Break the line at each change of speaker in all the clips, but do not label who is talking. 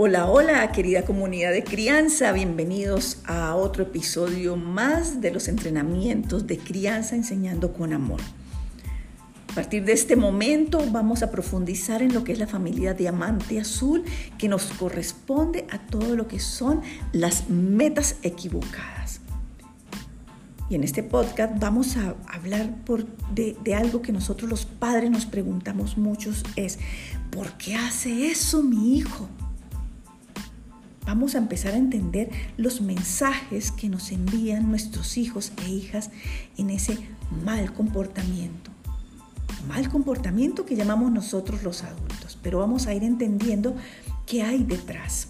Hola, hola, querida comunidad de crianza, bienvenidos a otro episodio más de los entrenamientos de crianza enseñando con amor. A partir de este momento vamos a profundizar en lo que es la familia diamante azul que nos corresponde a todo lo que son las metas equivocadas. Y en este podcast vamos a hablar de, de algo que nosotros los padres nos preguntamos muchos, es ¿por qué hace eso mi hijo? Vamos a empezar a entender los mensajes que nos envían nuestros hijos e hijas en ese mal comportamiento. Mal comportamiento que llamamos nosotros los adultos, pero vamos a ir entendiendo qué hay detrás.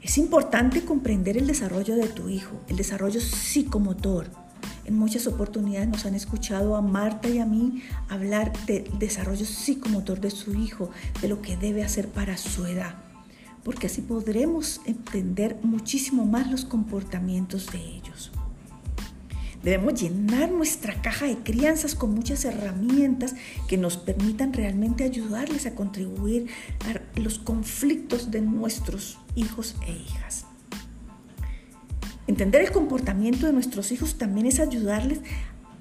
Es importante comprender el desarrollo de tu hijo, el desarrollo psicomotor. En muchas oportunidades nos han escuchado a Marta y a mí hablar del desarrollo psicomotor de su hijo, de lo que debe hacer para su edad porque así podremos entender muchísimo más los comportamientos de ellos. Debemos llenar nuestra caja de crianzas con muchas herramientas que nos permitan realmente ayudarles a contribuir a los conflictos de nuestros hijos e hijas. Entender el comportamiento de nuestros hijos también es ayudarles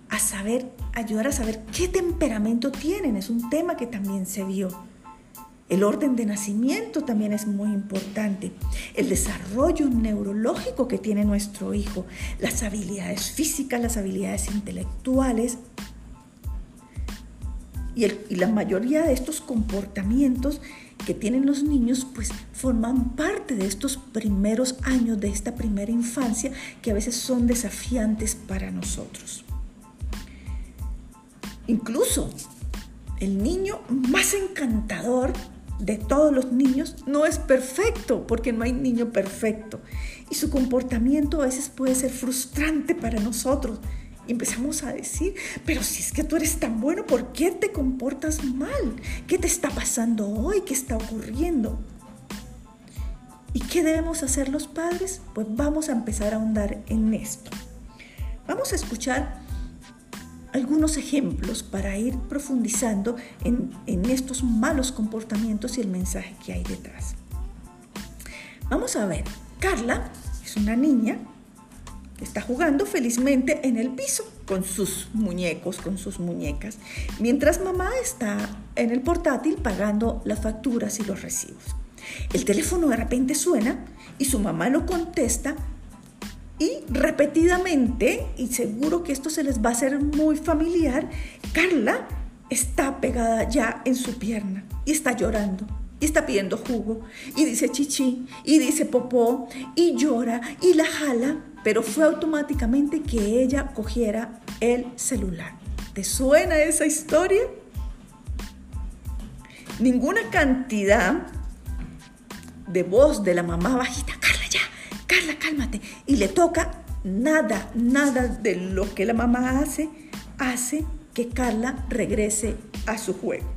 a saber, ayudar a saber qué temperamento tienen. Es un tema que también se vio. El orden de nacimiento también es muy importante. El desarrollo neurológico que tiene nuestro hijo, las habilidades físicas, las habilidades intelectuales. Y, la mayoría de estos comportamientos que tienen los niños, pues forman parte de estos primeros años, de esta primera infancia, que a veces son desafiantes para nosotros. Incluso el niño más encantador de todos los niños no es perfecto, porque no hay niño perfecto. Y su comportamiento a veces puede ser frustrante para nosotros. Empezamos a decir, pero si es que tú eres tan bueno, ¿por qué te comportas mal? ¿Qué te está pasando hoy? ¿Qué está ocurriendo? ¿Y qué debemos hacer los padres? Pues vamos a empezar a ahondar en esto. Vamos a escuchar algunos ejemplos para ir profundizando en, estos malos comportamientos y el mensaje que hay detrás. Vamos a ver, Carla es una niña que está jugando felizmente en el piso con sus muñecos, con sus muñecas, mientras mamá está en el portátil pagando las facturas y los recibos. El teléfono de repente suena y su mamá lo contesta y repetidamente, y seguro que esto se les va a hacer muy familiar, Carla está pegada ya en su pierna y está llorando. Y está pidiendo jugo, y dice chichi, y dice popó, y llora, y la jala, pero fue automáticamente que ella cogiera el celular. ¿Te suena esa historia? Ninguna cantidad de voz de la mamá bajita, Carla cálmate. Y le toca nada, nada de lo que la mamá hace, hace que Carla regrese a su juego.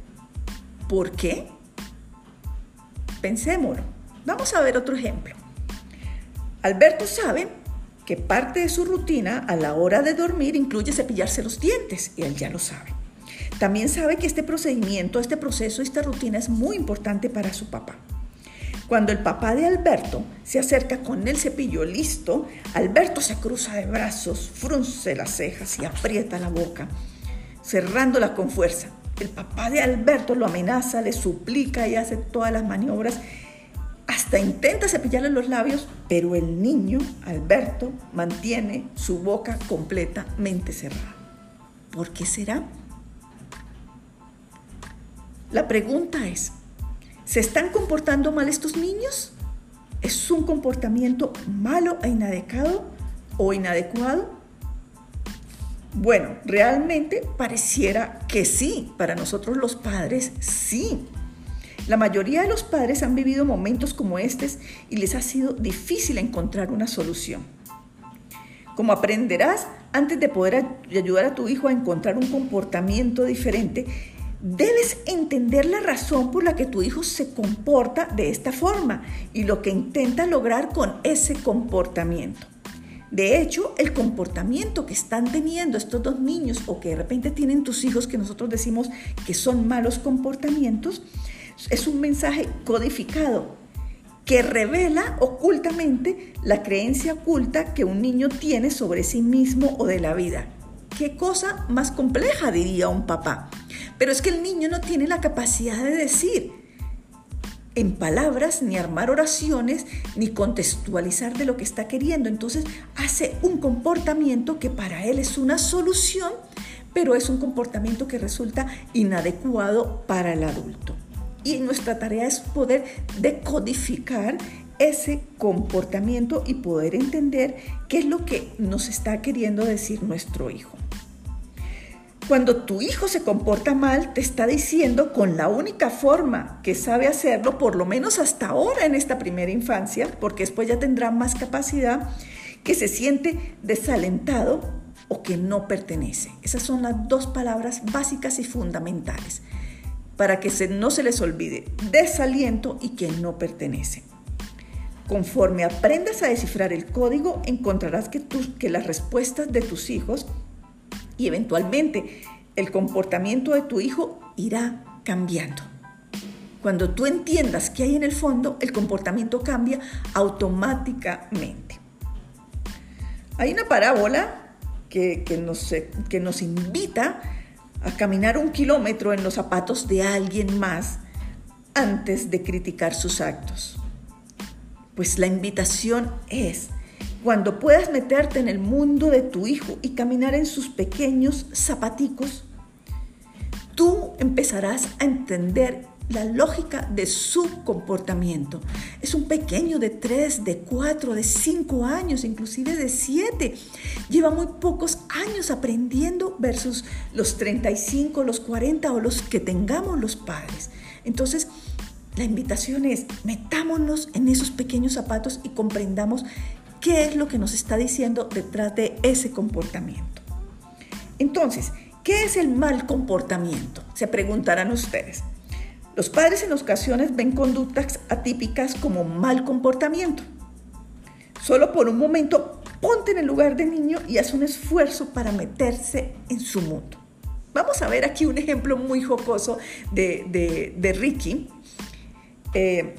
¿Por qué? Pensémoslo. Vamos a ver otro ejemplo. Alberto sabe que parte de su rutina a la hora de dormir incluye cepillarse los dientes y él ya lo sabe. También sabe que este procedimiento, este proceso, esta rutina es muy importante para su papá. Cuando el papá de Alberto se acerca con el cepillo listo, Alberto se cruza de brazos, frunce las cejas y aprieta la boca, cerrándola con fuerza. El papá de Alberto lo amenaza, le suplica y hace todas las maniobras. Hasta intenta cepillarle los labios, pero el niño, Alberto, mantiene su boca completamente cerrada. ¿Por qué será? La pregunta es, ¿Se están comportando mal estos niños? ¿Es un comportamiento malo e inadecuado o inadecuado? Bueno, realmente pareciera que sí, para nosotros los padres sí. La mayoría de los padres han vivido momentos como estos y les ha sido difícil encontrar una solución. Como aprenderás, antes de poder ayudar a tu hijo a encontrar un comportamiento diferente, Debes entender la razón por la que tu hijo se comporta de esta forma y lo que intenta lograr con ese comportamiento. De hecho, el comportamiento que están teniendo estos dos niños o que de repente tienen tus hijos que nosotros decimos que son malos comportamientos, es un mensaje codificado que revela ocultamente la creencia oculta que un niño tiene sobre sí mismo o de la vida. ¿Qué cosa más compleja diría un papá? Pero es que el niño no tiene la capacidad de decir en palabras, ni armar oraciones, ni contextualizar de lo que está queriendo. Entonces hace un comportamiento que para él es una solución, pero es un comportamiento que resulta inadecuado para el adulto. Y nuestra tarea es poder decodificar ese comportamiento y poder entender qué es lo que nos está queriendo decir nuestro hijo. Cuando tu hijo se comporta mal, te está diciendo con la única forma que sabe hacerlo, por lo menos hasta ahora en esta primera infancia, porque después ya tendrá más capacidad, que se siente desalentado o que no pertenece. Esas son las dos palabras básicas y fundamentales para que no se les olvide desaliento y que no pertenece. Conforme aprendas a descifrar el código, encontrarás que, que las respuestas de tus hijos y eventualmente el comportamiento de tu hijo irá cambiando. Cuando tú entiendas qué hay en el fondo, el comportamiento cambia automáticamente. Hay una parábola que, nos, que nos invita a caminar un kilómetro en los zapatos de alguien más antes de criticar sus actos. Pues la invitación es, cuando puedas meterte en el mundo de tu hijo y caminar en sus pequeños zapaticos, tú empezarás a entender la lógica de su comportamiento. Es un pequeño de 3, de 4, de 5 años, inclusive de 7. Lleva muy pocos años aprendiendo versus los 35, los 40 o los que tengamos los padres. Entonces, la invitación es, metámonos en esos pequeños zapatos y comprendamos qué es lo que nos está diciendo detrás de ese comportamiento. Entonces, ¿qué es el mal comportamiento? Se preguntarán ustedes. Los padres en ocasiones ven conductas atípicas como mal comportamiento. Solo por un momento ponte en el lugar del niño y haz un esfuerzo para meterse en su mundo. Vamos a ver aquí un ejemplo muy jocoso de, Ricky. Eh,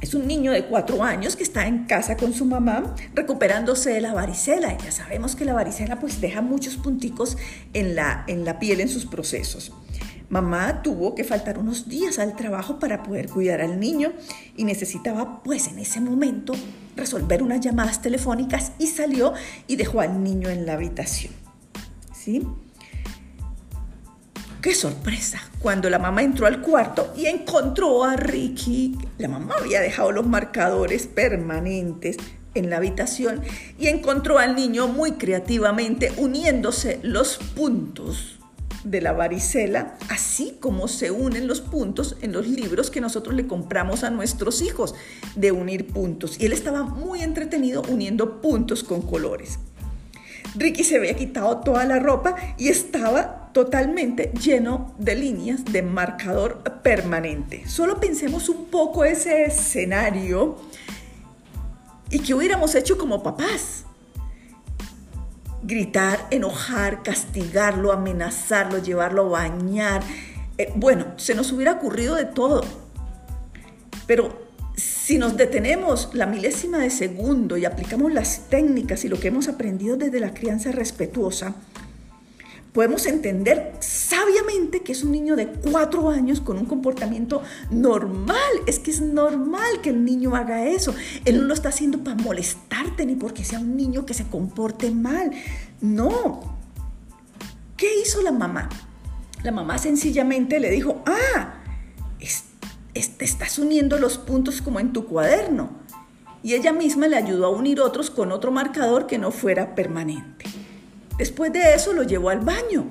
es un niño de cuatro años que está en casa con su mamá recuperándose de la varicela. ya sabemos que la varicela pues deja muchos punticos en la, en la piel en sus procesos. Mamá tuvo que faltar unos días al trabajo para poder cuidar al niño y necesitaba pues en ese momento resolver unas llamadas telefónicas y salió y dejó al niño en la habitación. ¿Sí? ¡Qué sorpresa! Cuando la mamá entró al cuarto y encontró a Ricky, la mamá había dejado los marcadores permanentes en la habitación y encontró al niño muy creativamente uniéndose los puntos de la varicela, así como se unen los puntos en los libros que nosotros le compramos a nuestros hijos de unir puntos. Y él estaba muy entretenido uniendo puntos con colores. Ricky se había quitado toda la ropa y estaba totalmente lleno de líneas de marcador permanente. Solo pensemos un poco ese escenario y que hubiéramos hecho como papás gritar, enojar, castigarlo, amenazarlo, llevarlo a bañar. Eh, bueno, se nos hubiera ocurrido de todo. Pero si nos detenemos la milésima de segundo y aplicamos las técnicas y lo que hemos aprendido desde la crianza respetuosa, podemos entender sabiamente que es un niño de cuatro años con un comportamiento normal. Es que es normal que el niño haga eso. Él no lo está haciendo para molestarte ni porque sea un niño que se comporte mal. No. ¿Qué hizo la mamá? La mamá sencillamente le dijo, ah, te estás uniendo los puntos como en tu cuaderno. Y ella misma le ayudó a unir otros con otro marcador que no fuera permanente. Después de eso lo llevó al baño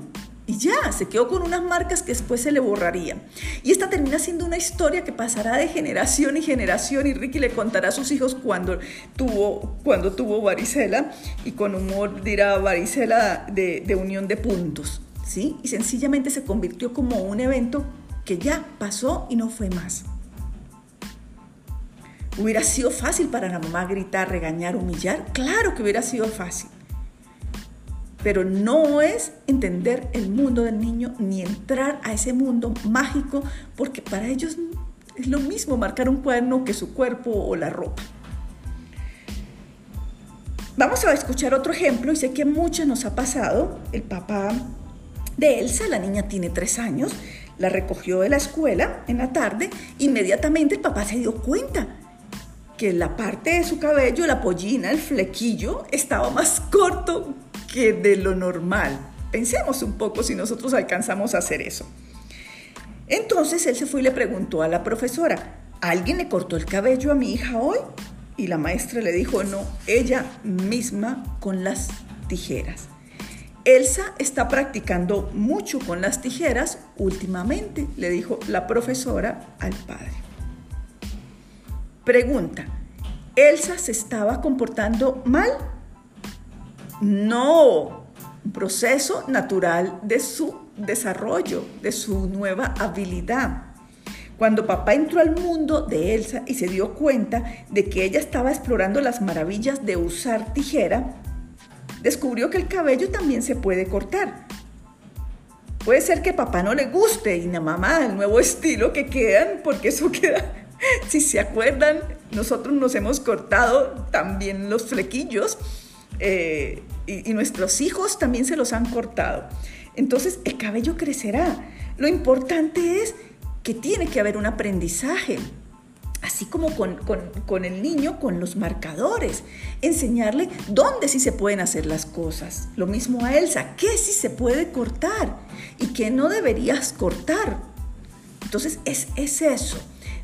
y ya, se quedó con unas marcas que después se le borrarían. Y esta termina siendo una historia que pasará de generación y generación y Ricky le contará a sus hijos cuando tuvo, cuando tuvo varicela y con humor dirá varicela de, de unión de puntos. ¿sí? Y sencillamente se convirtió como un evento que ya pasó y no fue más. ¿Hubiera sido fácil para la mamá gritar, regañar, humillar? Claro que hubiera sido fácil pero no es entender el mundo del niño ni entrar a ese mundo mágico, porque para ellos Es lo mismo marcar un cuerno que su cuerpo o la ropa. Vamos a escuchar otro ejemplo y sé que a muchos nos ha pasado. El papá de Elsa, la niña tiene tres años, la recogió de la escuela en la tarde. Inmediatamente el papá se dio cuenta que la parte de su cabello, la pollina, el flequillo, estaba más corto que de lo normal. Pensemos un poco si nosotros alcanzamos a hacer eso. Entonces él se fue y le preguntó a la profesora, ¿alguien le cortó el cabello a mi hija hoy? Y la maestra le dijo, no, ella misma con las tijeras. Elsa está practicando mucho con las tijeras últimamente, le dijo la profesora al padre. Pregunta, ¿Elsa se estaba comportando mal? No, un proceso natural de su desarrollo, de su nueva habilidad. Cuando papá entró al mundo de Elsa y se dio cuenta de que ella estaba explorando las maravillas de usar tijera, descubrió que el cabello también se puede cortar. Puede ser que papá no le guste y la mamá el nuevo estilo que quedan, porque eso queda, si se acuerdan, nosotros nos hemos cortado también los flequillos eh, y nuestros hijos también se los han cortado. Entonces el cabello crecerá. Lo importante es que tiene que haber un aprendizaje. Así como con, el niño, con los marcadores. Enseñarle dónde sí se pueden hacer las cosas. Lo mismo a Elsa, qué sí se puede cortar y qué no deberías cortar. Entonces es, es eso.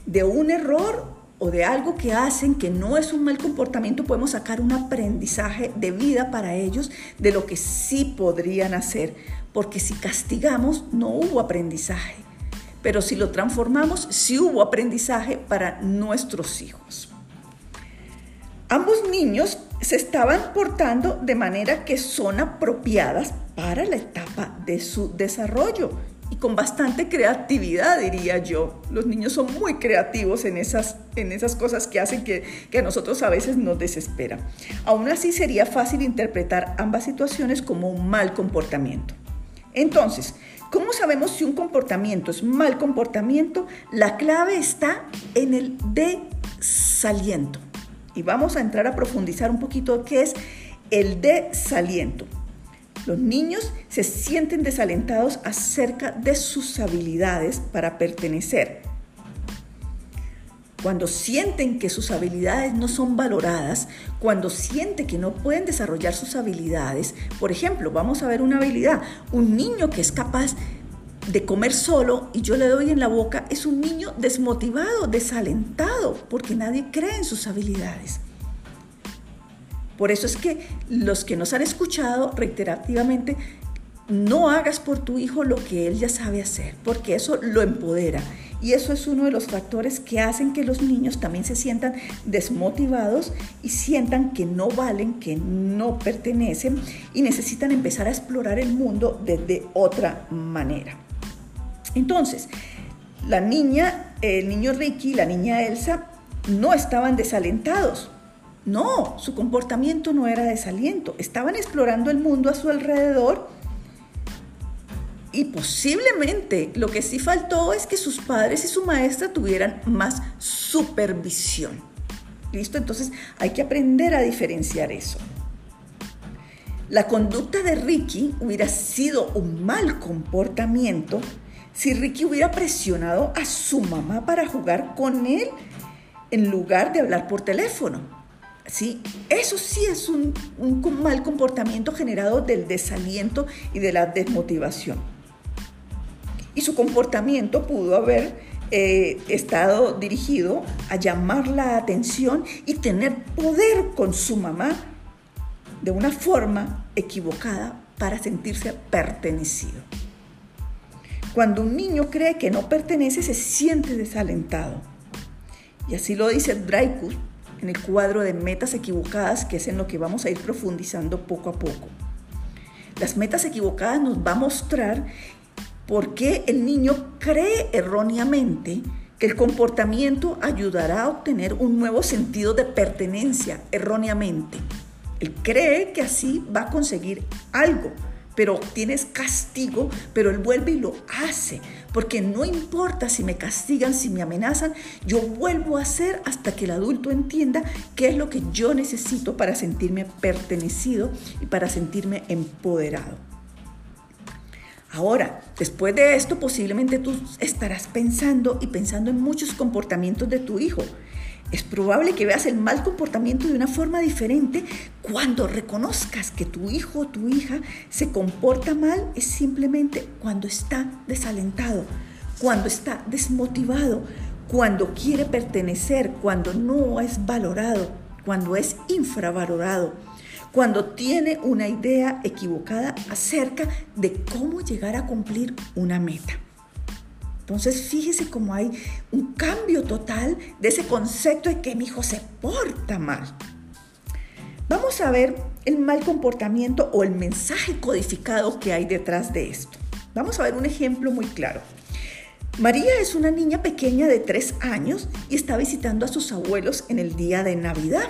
De un error o de algo que hacen que no es un mal comportamiento, podemos sacar un aprendizaje de vida para ellos de lo que sí podrían hacer. Porque si castigamos, no hubo aprendizaje pero si lo transformamos, sí hubo aprendizaje para nuestros hijos. Ambos niños se estaban portando de manera que son apropiadas para la etapa de su desarrollo y con bastante creatividad, diría yo. Los niños son muy creativos en esas, en esas cosas que hacen que, que a nosotros a veces nos desesperan. Aún así sería fácil interpretar ambas situaciones como un mal comportamiento. Entonces, ¿Cómo sabemos si un comportamiento es mal comportamiento? La clave está en el desaliento. Y vamos a entrar a profundizar un poquito qué es el desaliento. Los niños se sienten desalentados acerca de sus habilidades para pertenecer. Cuando sienten que sus habilidades no son valoradas, cuando sienten que no pueden desarrollar sus habilidades, por ejemplo, vamos a ver una habilidad, un niño que es capaz de comer solo y yo le doy en la boca, es un niño desmotivado, desalentado, porque nadie cree en sus habilidades. Por eso es que los que nos han escuchado reiterativamente, no hagas por tu hijo lo que él ya sabe hacer, porque eso lo empodera y eso es uno de los factores que hacen que los niños también se sientan desmotivados y sientan que no valen, que no pertenecen y necesitan empezar a explorar el mundo desde otra manera. Entonces, la niña, el niño Ricky y la niña Elsa no estaban desalentados. No, su comportamiento no era desaliento. Estaban explorando el mundo a su alrededor y posiblemente lo que sí faltó es que sus padres y su maestra tuvieran más supervisión. ¿Listo? Entonces hay que aprender a diferenciar eso. La conducta de Ricky hubiera sido un mal comportamiento si Ricky hubiera presionado a su mamá para jugar con él en lugar de hablar por teléfono. ¿Sí? Eso sí es un, un mal comportamiento generado del desaliento y de la desmotivación y su comportamiento pudo haber eh, estado dirigido a llamar la atención y tener poder con su mamá de una forma equivocada para sentirse pertenecido. Cuando un niño cree que no pertenece, se siente desalentado. Y así lo dice Dreykus en el cuadro de metas equivocadas, que es en lo que vamos a ir profundizando poco a poco. Las metas equivocadas nos va a mostrar ¿Por qué el niño cree erróneamente que el comportamiento ayudará a obtener un nuevo sentido de pertenencia erróneamente? Él cree que así va a conseguir algo, pero tienes castigo, pero él vuelve y lo hace, porque no importa si me castigan, si me amenazan, yo vuelvo a hacer hasta que el adulto entienda qué es lo que yo necesito para sentirme pertenecido y para sentirme empoderado. Ahora, después de esto, posiblemente tú estarás pensando y pensando en muchos comportamientos de tu hijo. Es probable que veas el mal comportamiento de una forma diferente. Cuando reconozcas que tu hijo o tu hija se comporta mal, es simplemente cuando está desalentado, cuando está desmotivado, cuando quiere pertenecer, cuando no es valorado, cuando es infravalorado, cuando tiene una idea equivocada acerca de cómo llegar a cumplir una meta. Entonces fíjese cómo hay un cambio total de ese concepto de que mi hijo se porta mal. Vamos a ver el mal comportamiento o el mensaje codificado que hay detrás de esto. Vamos a ver un ejemplo muy claro. María es una niña pequeña de tres años y está visitando a sus abuelos en el día de Navidad.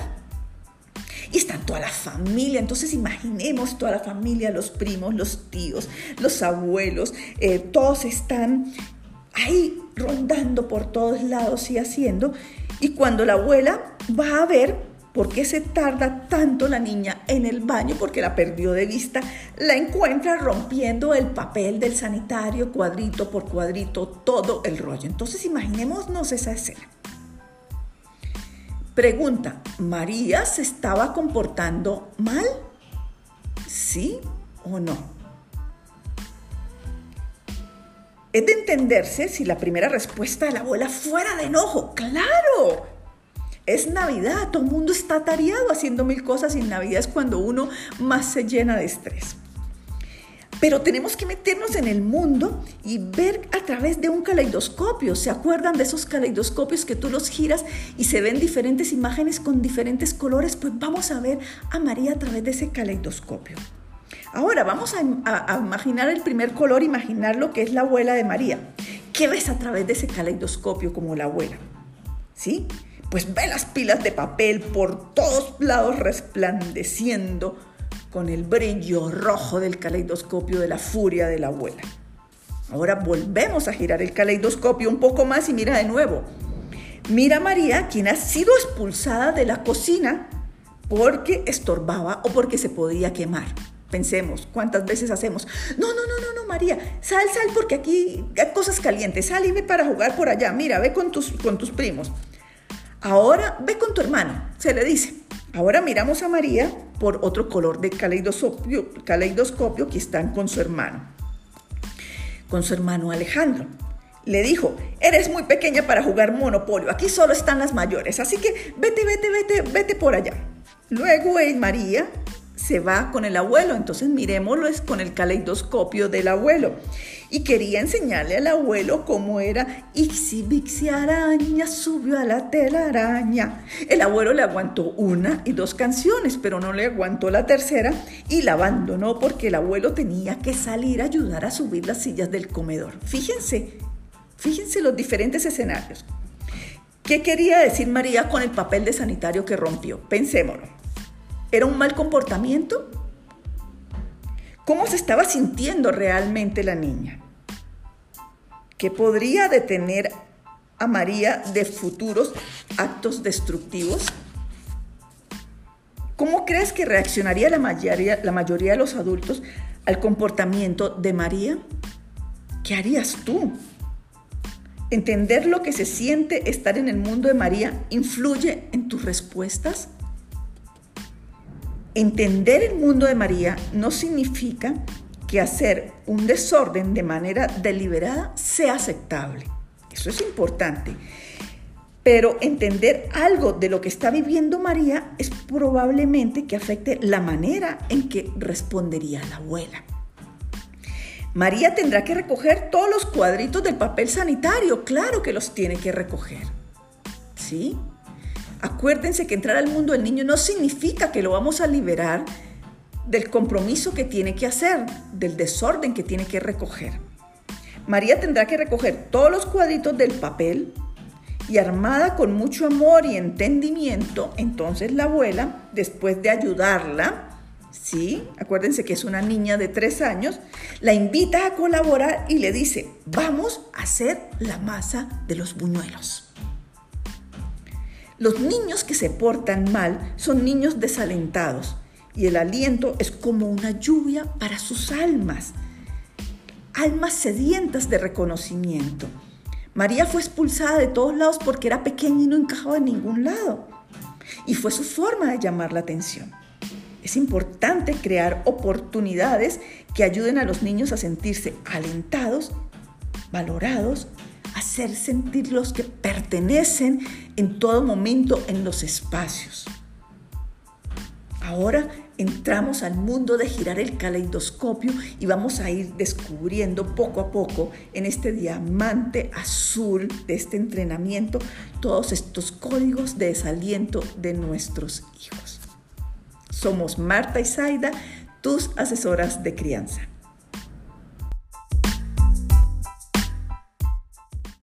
Y está toda la familia, entonces imaginemos toda la familia, los primos, los tíos, los abuelos, eh, todos están ahí rondando por todos lados y haciendo. Y cuando la abuela va a ver por qué se tarda tanto la niña en el baño, porque la perdió de vista, la encuentra rompiendo el papel del sanitario cuadrito por cuadrito, todo el rollo. Entonces imaginémonos esa escena. Pregunta, ¿María se estaba comportando mal? ¿Sí o no? Es de entenderse si la primera respuesta de la abuela fuera de enojo. ¡Claro! Es Navidad, todo el mundo está tareado haciendo mil cosas y Navidad es cuando uno más se llena de estrés. Pero tenemos que meternos en el mundo y ver a través de un caleidoscopio. ¿Se acuerdan de esos caleidoscopios que tú los giras y se ven diferentes imágenes con diferentes colores? Pues vamos a ver a María a través de ese caleidoscopio. Ahora vamos a, imaginar el primer color, imaginar lo que es la abuela de María. ¿Qué ves a través de ese caleidoscopio como la abuela? ¿Sí? Pues ve las pilas de papel por todos lados resplandeciendo con el brillo rojo del caleidoscopio de la furia de la abuela. Ahora volvemos a girar el caleidoscopio un poco más y mira de nuevo. Mira María, quien ha sido expulsada de la cocina porque estorbaba o porque se podía quemar. Pensemos, ¿cuántas veces hacemos? No, no, no, no, no, María, sal, sal, porque aquí hay cosas calientes, sal y ve para jugar por allá, mira, ve con tus, con tus primos. Ahora ve con tu hermano, se le dice. Ahora miramos a María por otro color de caleidoscopio, que están con su hermano, con su hermano Alejandro. Le dijo, eres muy pequeña para jugar monopolio, aquí solo están las mayores, así que vete, vete, vete, vete por allá. Luego María se va con el abuelo, entonces miremoslo es con el caleidoscopio del abuelo. Y quería enseñarle al abuelo cómo era Ixi Bixi Araña subió a la telaraña. El abuelo le aguantó una y dos canciones, pero no le aguantó la tercera y la abandonó porque el abuelo tenía que salir a ayudar a subir las sillas del comedor. Fíjense, fíjense los diferentes escenarios. ¿Qué quería decir María con el papel de sanitario que rompió? Pensémoslo. ¿Era un mal comportamiento? ¿Cómo se estaba sintiendo realmente la niña? ¿Qué podría detener a María de futuros actos destructivos? ¿Cómo crees que reaccionaría la mayoría, la mayoría de los adultos al comportamiento de María? ¿Qué harías tú? ¿Entender lo que se siente estar en el mundo de María influye en tus respuestas? Entender el mundo de María no significa que hacer un desorden de manera deliberada sea aceptable. Eso es importante. Pero entender algo de lo que está viviendo María es probablemente que afecte la manera en que respondería la abuela. María tendrá que recoger todos los cuadritos del papel sanitario, claro que los tiene que recoger. ¿Sí? Acuérdense que entrar al mundo del niño no significa que lo vamos a liberar del compromiso que tiene que hacer, del desorden que tiene que recoger. María tendrá que recoger todos los cuadritos del papel y armada con mucho amor y entendimiento, entonces la abuela, después de ayudarla, ¿sí? Acuérdense que es una niña de tres años, la invita a colaborar y le dice, vamos a hacer la masa de los buñuelos. Los niños que se portan mal son niños desalentados y el aliento es como una lluvia para sus almas, almas sedientas de reconocimiento. María fue expulsada de todos lados porque era pequeña y no encajaba en ningún lado. Y fue su forma de llamar la atención. Es importante crear oportunidades que ayuden a los niños a sentirse alentados, valorados, hacer sentir los que pertenecen en todo momento en los espacios. Ahora entramos al mundo de girar el caleidoscopio y vamos a ir descubriendo poco a poco en este diamante azul de este entrenamiento todos estos códigos de desaliento de nuestros hijos. Somos Marta y Zaida, tus asesoras de crianza.